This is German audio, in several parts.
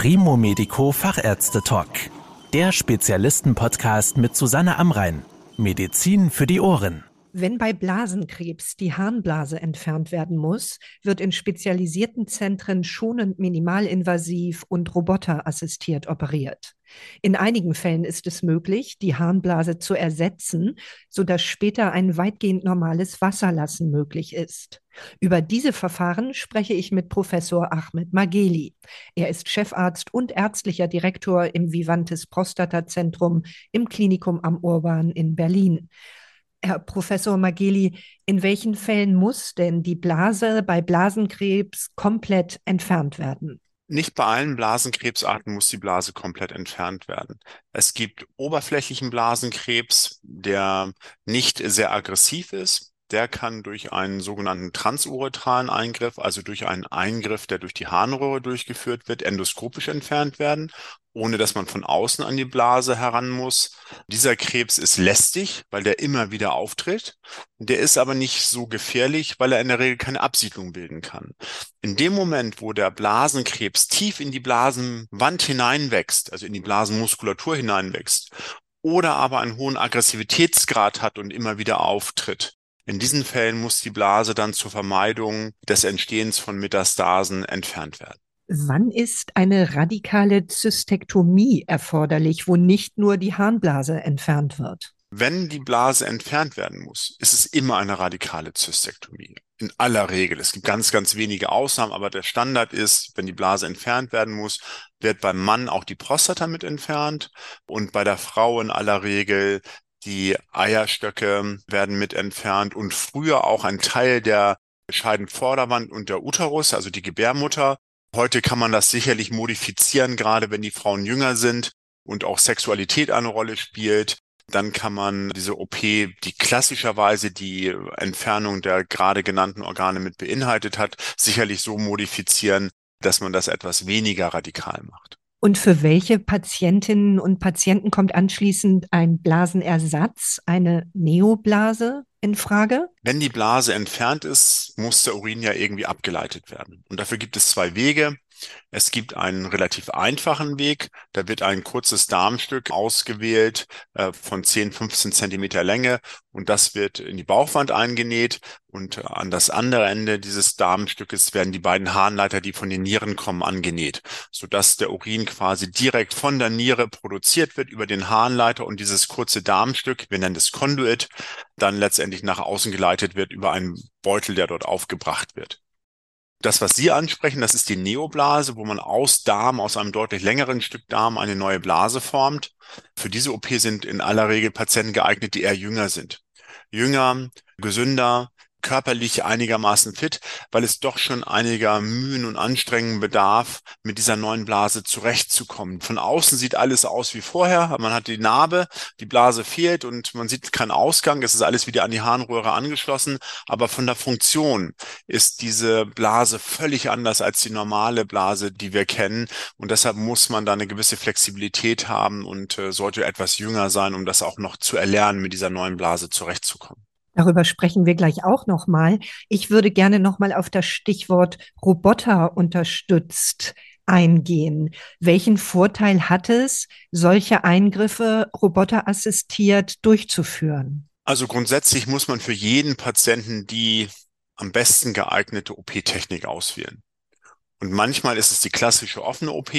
Primo Medico Fachärzte Talk. Der Spezialisten-Podcast mit Susanne Amrein. Medizin für die Ohren. Wenn bei Blasenkrebs die Harnblase entfernt werden muss, wird in spezialisierten Zentren schonend minimalinvasiv und roboterassistiert operiert. In einigen Fällen ist es möglich, die Harnblase zu ersetzen, sodass später ein weitgehend normales Wasserlassen möglich ist. Über diese Verfahren spreche ich mit Professor Ahmed Mageli. Er ist Chefarzt und ärztlicher Direktor im Vivantes Prostatazentrum im Klinikum am Urban in Berlin. Herr Professor Mageli, in welchen Fällen muss denn die Blase bei Blasenkrebs komplett entfernt werden? Nicht bei allen Blasenkrebsarten muss die Blase komplett entfernt werden. Es gibt oberflächlichen Blasenkrebs, der nicht sehr aggressiv ist der kann durch einen sogenannten transuretralen Eingriff, also durch einen Eingriff, der durch die Harnröhre durchgeführt wird, endoskopisch entfernt werden, ohne dass man von außen an die Blase heran muss. Dieser Krebs ist lästig, weil der immer wieder auftritt. Der ist aber nicht so gefährlich, weil er in der Regel keine Absiedlung bilden kann. In dem Moment, wo der Blasenkrebs tief in die Blasenwand hineinwächst, also in die Blasenmuskulatur hineinwächst, oder aber einen hohen Aggressivitätsgrad hat und immer wieder auftritt, in diesen Fällen muss die Blase dann zur Vermeidung des Entstehens von Metastasen entfernt werden. Wann ist eine radikale Zystektomie erforderlich, wo nicht nur die Harnblase entfernt wird? Wenn die Blase entfernt werden muss, ist es immer eine radikale Zystektomie. In aller Regel. Es gibt ganz, ganz wenige Ausnahmen, aber der Standard ist, wenn die Blase entfernt werden muss, wird beim Mann auch die Prostata mit entfernt und bei der Frau in aller Regel die Eierstöcke werden mit entfernt und früher auch ein Teil der Scheidenvorderwand und der Uterus, also die Gebärmutter. Heute kann man das sicherlich modifizieren, gerade wenn die Frauen jünger sind und auch Sexualität eine Rolle spielt. Dann kann man diese OP, die klassischerweise die Entfernung der gerade genannten Organe mit beinhaltet hat, sicherlich so modifizieren, dass man das etwas weniger radikal macht. Und für welche Patientinnen und Patienten kommt anschließend ein Blasenersatz, eine Neoblase in Frage? Wenn die Blase entfernt ist, muss der Urin ja irgendwie abgeleitet werden. Und dafür gibt es zwei Wege. Es gibt einen relativ einfachen Weg. Da wird ein kurzes Darmstück ausgewählt äh, von 10, 15 Zentimeter Länge und das wird in die Bauchwand eingenäht und an das andere Ende dieses Darmstückes werden die beiden Harnleiter, die von den Nieren kommen, angenäht, sodass der Urin quasi direkt von der Niere produziert wird über den Harnleiter und dieses kurze Darmstück, wir nennen es Conduit, dann letztendlich nach außen geleitet wird über einen Beutel, der dort aufgebracht wird. Das, was Sie ansprechen, das ist die Neoblase, wo man aus Darm, aus einem deutlich längeren Stück Darm eine neue Blase formt. Für diese OP sind in aller Regel Patienten geeignet, die eher jünger sind. Jünger, gesünder, körperlich einigermaßen fit, weil es doch schon einiger Mühen und Anstrengungen bedarf, mit dieser neuen Blase zurechtzukommen. Von außen sieht alles aus wie vorher. Man hat die Narbe, die Blase fehlt und man sieht keinen Ausgang. Es ist alles wieder an die Harnröhre angeschlossen. Aber von der Funktion ist diese Blase völlig anders als die normale Blase, die wir kennen. Und deshalb muss man da eine gewisse Flexibilität haben und äh, sollte etwas jünger sein, um das auch noch zu erlernen, mit dieser neuen Blase zurechtzukommen. Darüber sprechen wir gleich auch nochmal. Ich würde gerne nochmal auf das Stichwort Roboter unterstützt eingehen. Welchen Vorteil hat es, solche Eingriffe roboterassistiert durchzuführen? Also grundsätzlich muss man für jeden Patienten die am besten geeignete OP-Technik auswählen. Und manchmal ist es die klassische offene OP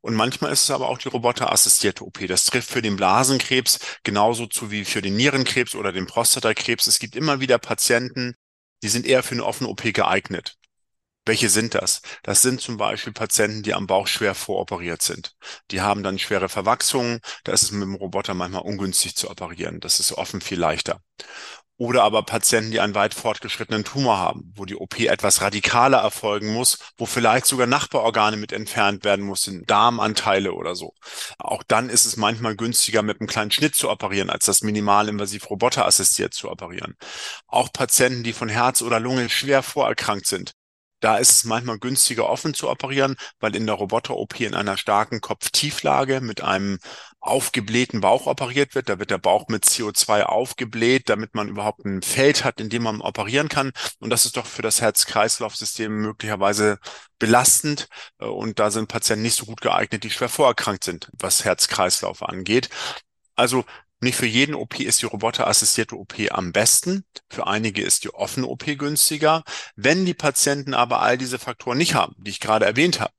und manchmal ist es aber auch die roboterassistierte OP. Das trifft für den Blasenkrebs genauso zu wie für den Nierenkrebs oder den Prostatakrebs. Es gibt immer wieder Patienten, die sind eher für eine offene OP geeignet. Welche sind das? Das sind zum Beispiel Patienten, die am Bauch schwer voroperiert sind. Die haben dann schwere Verwachsungen. Da ist es mit dem Roboter manchmal ungünstig zu operieren. Das ist offen viel leichter. Oder aber Patienten, die einen weit fortgeschrittenen Tumor haben, wo die OP etwas radikaler erfolgen muss, wo vielleicht sogar Nachbarorgane mit entfernt werden müssen, Darmanteile oder so. Auch dann ist es manchmal günstiger, mit einem kleinen Schnitt zu operieren, als das minimalinvasiv roboterassistiert zu operieren. Auch Patienten, die von Herz oder Lunge schwer vorerkrankt sind, da ist es manchmal günstiger, offen zu operieren, weil in der Roboter-OP in einer starken Kopftieflage mit einem aufgeblähten Bauch operiert wird. Da wird der Bauch mit CO2 aufgebläht, damit man überhaupt ein Feld hat, in dem man operieren kann. Und das ist doch für das Herz-Kreislauf-System möglicherweise belastend. Äh, und da sind Patienten nicht so gut geeignet, die schwer vorerkrankt sind, was Herz-Kreislauf angeht. Also nicht für jeden OP ist die roboterassistierte OP am besten. Für einige ist die offene OP günstiger. Wenn die Patienten aber all diese Faktoren nicht haben, die ich gerade erwähnt habe,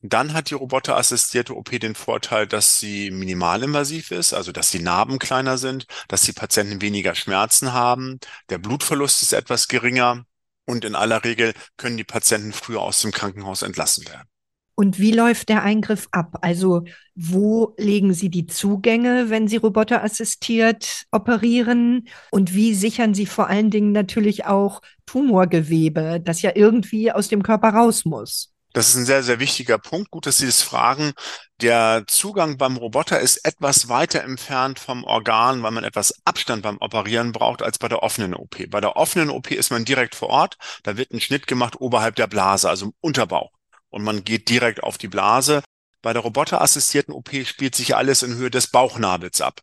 dann hat die roboterassistierte OP den Vorteil, dass sie minimalinvasiv ist, also dass die Narben kleiner sind, dass die Patienten weniger Schmerzen haben, der Blutverlust ist etwas geringer und in aller Regel können die Patienten früher aus dem Krankenhaus entlassen werden. Und wie läuft der Eingriff ab? Also wo legen Sie die Zugänge, wenn Sie roboterassistiert operieren? Und wie sichern Sie vor allen Dingen natürlich auch Tumorgewebe, das ja irgendwie aus dem Körper raus muss? Das ist ein sehr, sehr wichtiger Punkt. Gut, dass Sie das fragen. Der Zugang beim Roboter ist etwas weiter entfernt vom Organ, weil man etwas Abstand beim Operieren braucht als bei der offenen OP. Bei der offenen OP ist man direkt vor Ort. Da wird ein Schnitt gemacht oberhalb der Blase, also im Unterbauch. Und man geht direkt auf die Blase. Bei der roboterassistierten OP spielt sich alles in Höhe des Bauchnabels ab.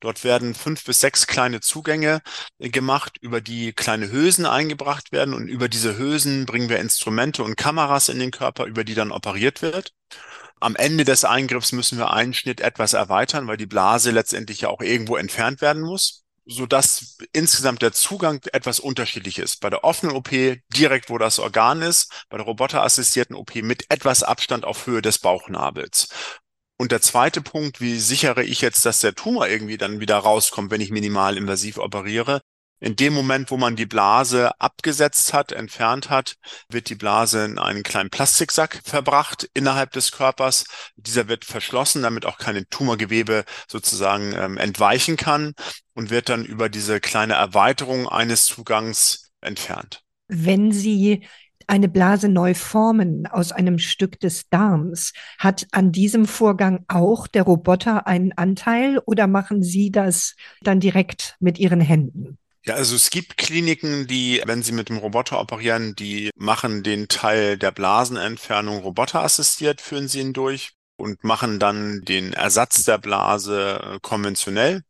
Dort werden fünf bis sechs kleine Zugänge äh, gemacht, über die kleine Hülsen eingebracht werden und über diese Hülsen bringen wir Instrumente und Kameras in den Körper, über die dann operiert wird. Am Ende des Eingriffs müssen wir einen Schnitt etwas erweitern, weil die Blase letztendlich ja auch irgendwo entfernt werden muss, so dass insgesamt der Zugang etwas unterschiedlich ist. Bei der offenen OP direkt, wo das Organ ist, bei der roboterassistierten OP mit etwas Abstand auf Höhe des Bauchnabels. Und der zweite Punkt, wie sichere ich jetzt, dass der Tumor irgendwie dann wieder rauskommt, wenn ich minimal invasiv operiere? In dem Moment, wo man die Blase abgesetzt hat, entfernt hat, wird die Blase in einen kleinen Plastiksack verbracht innerhalb des Körpers. Dieser wird verschlossen, damit auch keine Tumorgewebe sozusagen ähm, entweichen kann und wird dann über diese kleine Erweiterung eines Zugangs entfernt. Wenn Sie eine Blase neu formen aus einem Stück des Darms. Hat an diesem Vorgang auch der Roboter einen Anteil oder machen Sie das dann direkt mit Ihren Händen? Ja, also es gibt Kliniken, die, wenn sie mit dem Roboter operieren, die machen den Teil der Blasenentfernung roboterassistiert, führen sie ihn durch und machen dann den Ersatz der Blase konventionell.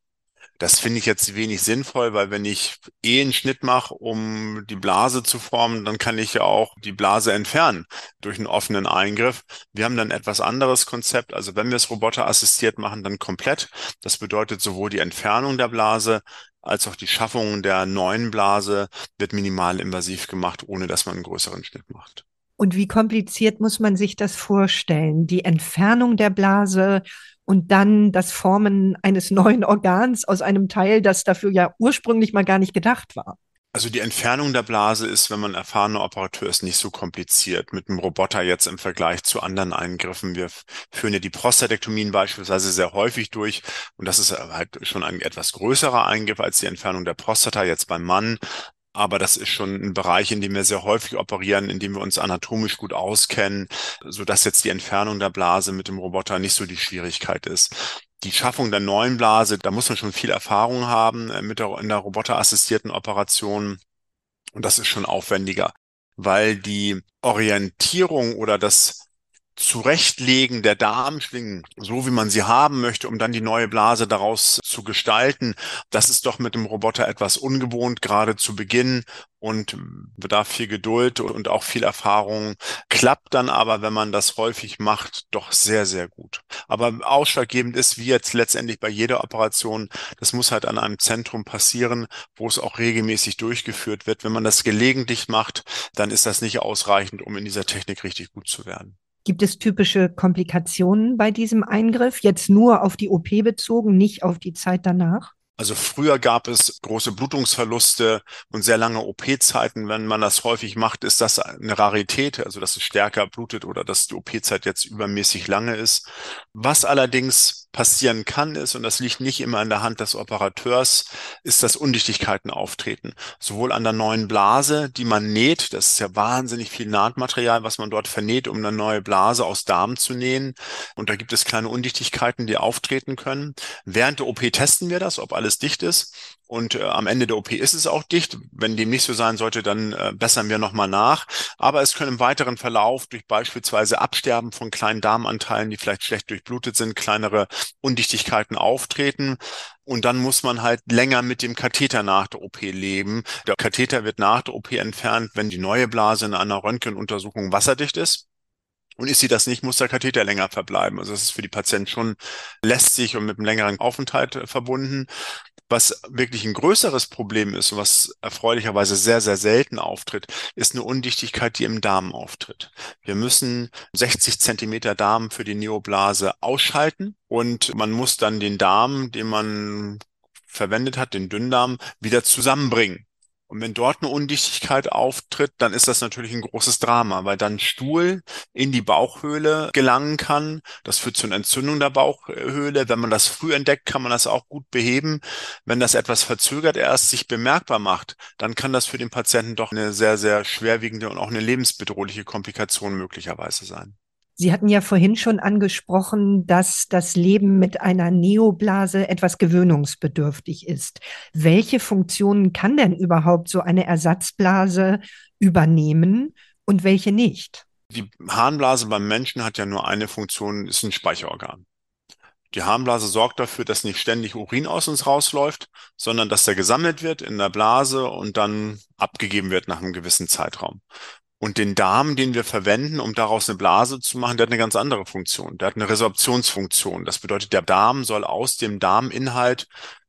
Das finde ich jetzt wenig sinnvoll, weil wenn ich eh einen Schnitt mache, um die Blase zu formen, dann kann ich ja auch die Blase entfernen durch einen offenen Eingriff. Wir haben dann etwas anderes Konzept. Also wenn wir es roboterassistiert machen, dann komplett. Das bedeutet sowohl die Entfernung der Blase als auch die Schaffung der neuen Blase wird minimal invasiv gemacht, ohne dass man einen größeren Schnitt macht. Und wie kompliziert muss man sich das vorstellen? Die Entfernung der Blase und dann das Formen eines neuen Organs aus einem Teil, das dafür ja ursprünglich mal gar nicht gedacht war. Also die Entfernung der Blase ist, wenn man erfahrener Operateur ist, nicht so kompliziert. Mit einem Roboter jetzt im Vergleich zu anderen Eingriffen. Wir führen ja die Prostatektomien beispielsweise sehr häufig durch. Und das ist halt schon ein etwas größerer Eingriff als die Entfernung der Prostata jetzt beim Mann. Aber das ist schon ein Bereich, in dem wir sehr häufig operieren, in dem wir uns anatomisch gut auskennen, so dass jetzt die Entfernung der Blase mit dem Roboter nicht so die Schwierigkeit ist. Die Schaffung der neuen Blase, da muss man schon viel Erfahrung haben äh, mit der, in der roboterassistierten Operation. Und das ist schon aufwendiger, weil die Orientierung oder das Zurechtlegen der Darmschlingen, so wie man sie haben möchte, um dann die neue Blase daraus zu gestalten, das ist doch mit dem Roboter etwas ungewohnt, gerade zu Beginn und bedarf viel Geduld und auch viel Erfahrung. Klappt dann aber, wenn man das häufig macht, doch sehr, sehr gut. Aber ausschlaggebend ist, wie jetzt letztendlich bei jeder Operation, das muss halt an einem Zentrum passieren, wo es auch regelmäßig durchgeführt wird. Wenn man das gelegentlich macht, dann ist das nicht ausreichend, um in dieser Technik richtig gut zu werden. Gibt es typische Komplikationen bei diesem Eingriff? Jetzt nur auf die OP bezogen, nicht auf die Zeit danach? Also früher gab es große Blutungsverluste und sehr lange OP-Zeiten. Wenn man das häufig macht, ist das eine Rarität, also dass es stärker blutet oder dass die OP-Zeit jetzt übermäßig lange ist. Was allerdings passieren kann, ist, und das liegt nicht immer in der Hand des Operateurs, ist, dass Undichtigkeiten auftreten. Sowohl an der neuen Blase, die man näht, das ist ja wahnsinnig viel Nahtmaterial, was man dort vernäht, um eine neue Blase aus Darm zu nähen. Und da gibt es kleine Undichtigkeiten, die auftreten können. Während der OP testen wir das, ob alles dicht ist. Und äh, am Ende der OP ist es auch dicht. Wenn dem nicht so sein sollte, dann äh, bessern wir nochmal nach. Aber es können im weiteren Verlauf durch beispielsweise Absterben von kleinen Darmanteilen, die vielleicht schlecht durchblutet sind, kleinere Undichtigkeiten auftreten. Und dann muss man halt länger mit dem Katheter nach der OP leben. Der Katheter wird nach der OP entfernt, wenn die neue Blase in einer Röntgenuntersuchung wasserdicht ist. Und ist sie das nicht, muss der Katheter länger verbleiben. Also das ist für die Patienten schon lästig und mit einem längeren Aufenthalt äh, verbunden. Was wirklich ein größeres Problem ist und was erfreulicherweise sehr, sehr selten auftritt, ist eine Undichtigkeit, die im Darm auftritt. Wir müssen 60 Zentimeter Darm für die Neoblase ausschalten und man muss dann den Darm, den man verwendet hat, den Dünndarm, wieder zusammenbringen. Und wenn dort eine Undichtigkeit auftritt, dann ist das natürlich ein großes Drama, weil dann Stuhl in die Bauchhöhle gelangen kann. Das führt zu einer Entzündung der Bauchhöhle. Wenn man das früh entdeckt, kann man das auch gut beheben. Wenn das etwas verzögert erst sich bemerkbar macht, dann kann das für den Patienten doch eine sehr, sehr schwerwiegende und auch eine lebensbedrohliche Komplikation möglicherweise sein. Sie hatten ja vorhin schon angesprochen, dass das Leben mit einer Neoblase etwas gewöhnungsbedürftig ist. Welche Funktionen kann denn überhaupt so eine Ersatzblase übernehmen und welche nicht? Die Harnblase beim Menschen hat ja nur eine Funktion, ist ein Speicherorgan. Die Harnblase sorgt dafür, dass nicht ständig Urin aus uns rausläuft, sondern dass der gesammelt wird in der Blase und dann abgegeben wird nach einem gewissen Zeitraum. Und den Darm, den wir verwenden, um daraus eine Blase zu machen, der hat eine ganz andere Funktion. Der hat eine Resorptionsfunktion. Das bedeutet, der Darm soll aus dem Darminhalt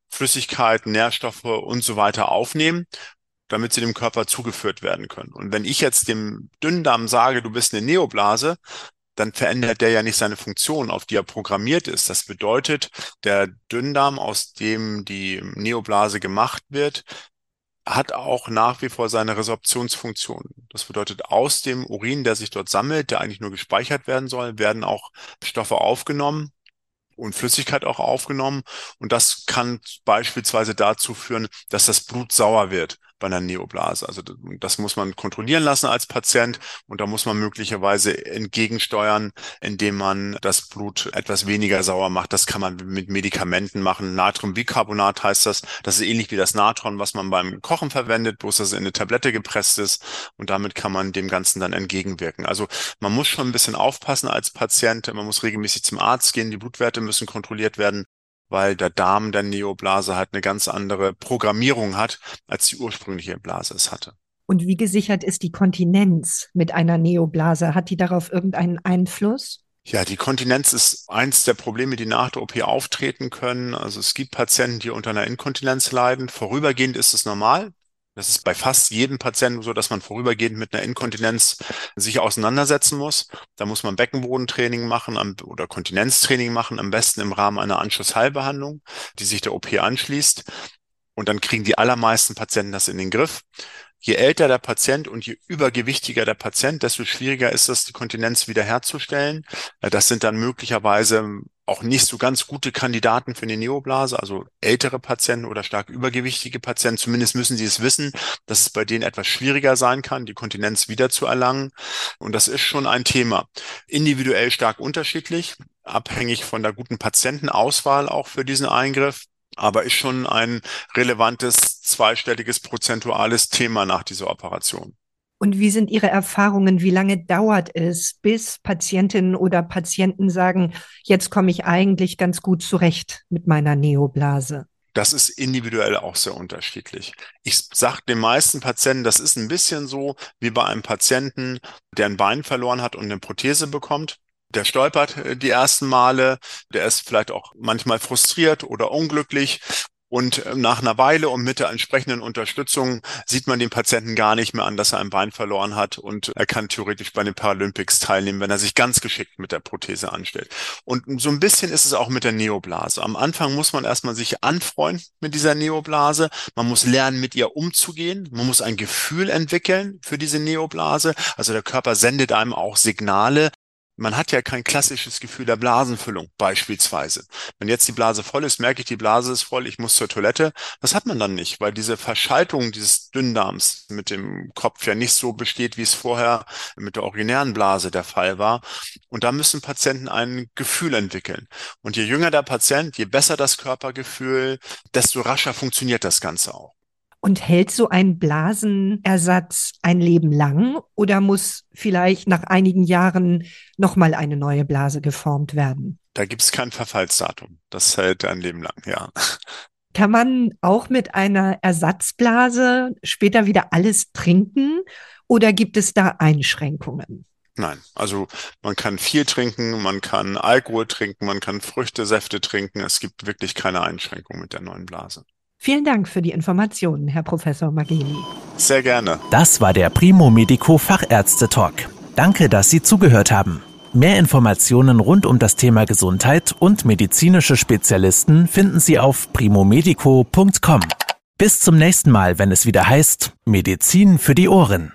Flüssigkeiten, Nährstoffe und so weiter aufnehmen, damit sie dem Körper zugeführt werden können. Und wenn ich jetzt dem Dünndarm sage, du bist eine Neoblase, dann verändert der ja nicht seine Funktion, auf die er programmiert ist. Das bedeutet, der Dünndarm, aus dem die Neoblase gemacht wird, hat auch nach wie vor seine Resorptionsfunktion. Das bedeutet, aus dem Urin, der sich dort sammelt, der eigentlich nur gespeichert werden soll, werden auch Stoffe aufgenommen und Flüssigkeit auch aufgenommen. Und das kann beispielsweise dazu führen, dass das Blut sauer wird bei einer Neoblase. Also das muss man kontrollieren lassen als Patient und da muss man möglicherweise entgegensteuern, indem man das Blut etwas weniger sauer macht. Das kann man mit Medikamenten machen. Natriumbicarbonat heißt das. Das ist ähnlich wie das Natron, was man beim Kochen verwendet, bloß dass es in eine Tablette gepresst ist und damit kann man dem Ganzen dann entgegenwirken. Also man muss schon ein bisschen aufpassen als Patient. Man muss regelmäßig zum Arzt gehen. Die Blutwerte müssen kontrolliert werden weil der Darm der Neoblase halt eine ganz andere Programmierung hat, als die ursprüngliche Blase es hatte. Und wie gesichert ist die Kontinenz mit einer Neoblase? Hat die darauf irgendeinen Einfluss? Ja, die Kontinenz ist eins der Probleme, die nach der OP auftreten können. Also es gibt Patienten, die unter einer Inkontinenz leiden. Vorübergehend ist es normal. Das ist bei fast jedem Patienten so, dass man vorübergehend mit einer Inkontinenz sich auseinandersetzen muss. Da muss man Beckenbodentraining machen oder Kontinenztraining machen, am besten im Rahmen einer Anschlussheilbehandlung, die sich der OP anschließt. Und dann kriegen die allermeisten Patienten das in den Griff. Je älter der Patient und je übergewichtiger der Patient, desto schwieriger ist es, die Kontinenz wiederherzustellen. Das sind dann möglicherweise auch nicht so ganz gute Kandidaten für eine Neoblase, also ältere Patienten oder stark übergewichtige Patienten. Zumindest müssen sie es wissen, dass es bei denen etwas schwieriger sein kann, die Kontinenz wiederzuerlangen. Und das ist schon ein Thema. Individuell stark unterschiedlich, abhängig von der guten Patientenauswahl auch für diesen Eingriff aber ist schon ein relevantes zweistelliges prozentuales Thema nach dieser Operation. Und wie sind Ihre Erfahrungen? Wie lange dauert es, bis Patientinnen oder Patienten sagen, jetzt komme ich eigentlich ganz gut zurecht mit meiner Neoblase? Das ist individuell auch sehr unterschiedlich. Ich sage den meisten Patienten, das ist ein bisschen so wie bei einem Patienten, der ein Bein verloren hat und eine Prothese bekommt. Der stolpert äh, die ersten Male, der ist vielleicht auch manchmal frustriert oder unglücklich und äh, nach einer Weile und mit der entsprechenden Unterstützung sieht man den Patienten gar nicht mehr an, dass er ein Bein verloren hat und er kann theoretisch bei den Paralympics teilnehmen, wenn er sich ganz geschickt mit der Prothese anstellt. Und so ein bisschen ist es auch mit der Neoblase. Am Anfang muss man erstmal sich anfreunden mit dieser Neoblase. Man muss lernen, mit ihr umzugehen. Man muss ein Gefühl entwickeln für diese Neoblase. Also der Körper sendet einem auch Signale, man hat ja kein klassisches Gefühl der Blasenfüllung beispielsweise. Wenn jetzt die Blase voll ist, merke ich, die Blase ist voll, ich muss zur Toilette. Das hat man dann nicht, weil diese Verschaltung dieses Dünndarms mit dem Kopf ja nicht so besteht, wie es vorher mit der originären Blase der Fall war. Und da müssen Patienten ein Gefühl entwickeln. Und je jünger der Patient, je besser das Körpergefühl, desto rascher funktioniert das Ganze auch. Und hält so ein Blasenersatz ein Leben lang oder muss vielleicht nach einigen Jahren nochmal eine neue Blase geformt werden? Da gibt es kein Verfallsdatum. Das hält ein Leben lang, ja. Kann man auch mit einer Ersatzblase später wieder alles trinken oder gibt es da Einschränkungen? Nein, also man kann viel trinken, man kann Alkohol trinken, man kann Früchtesäfte trinken. Es gibt wirklich keine Einschränkung mit der neuen Blase. Vielen Dank für die Informationen, Herr Professor Mageni. Sehr gerne. Das war der Primo Medico Fachärzte Talk. Danke, dass Sie zugehört haben. Mehr Informationen rund um das Thema Gesundheit und medizinische Spezialisten finden Sie auf primomedico.com. Bis zum nächsten Mal, wenn es wieder heißt Medizin für die Ohren.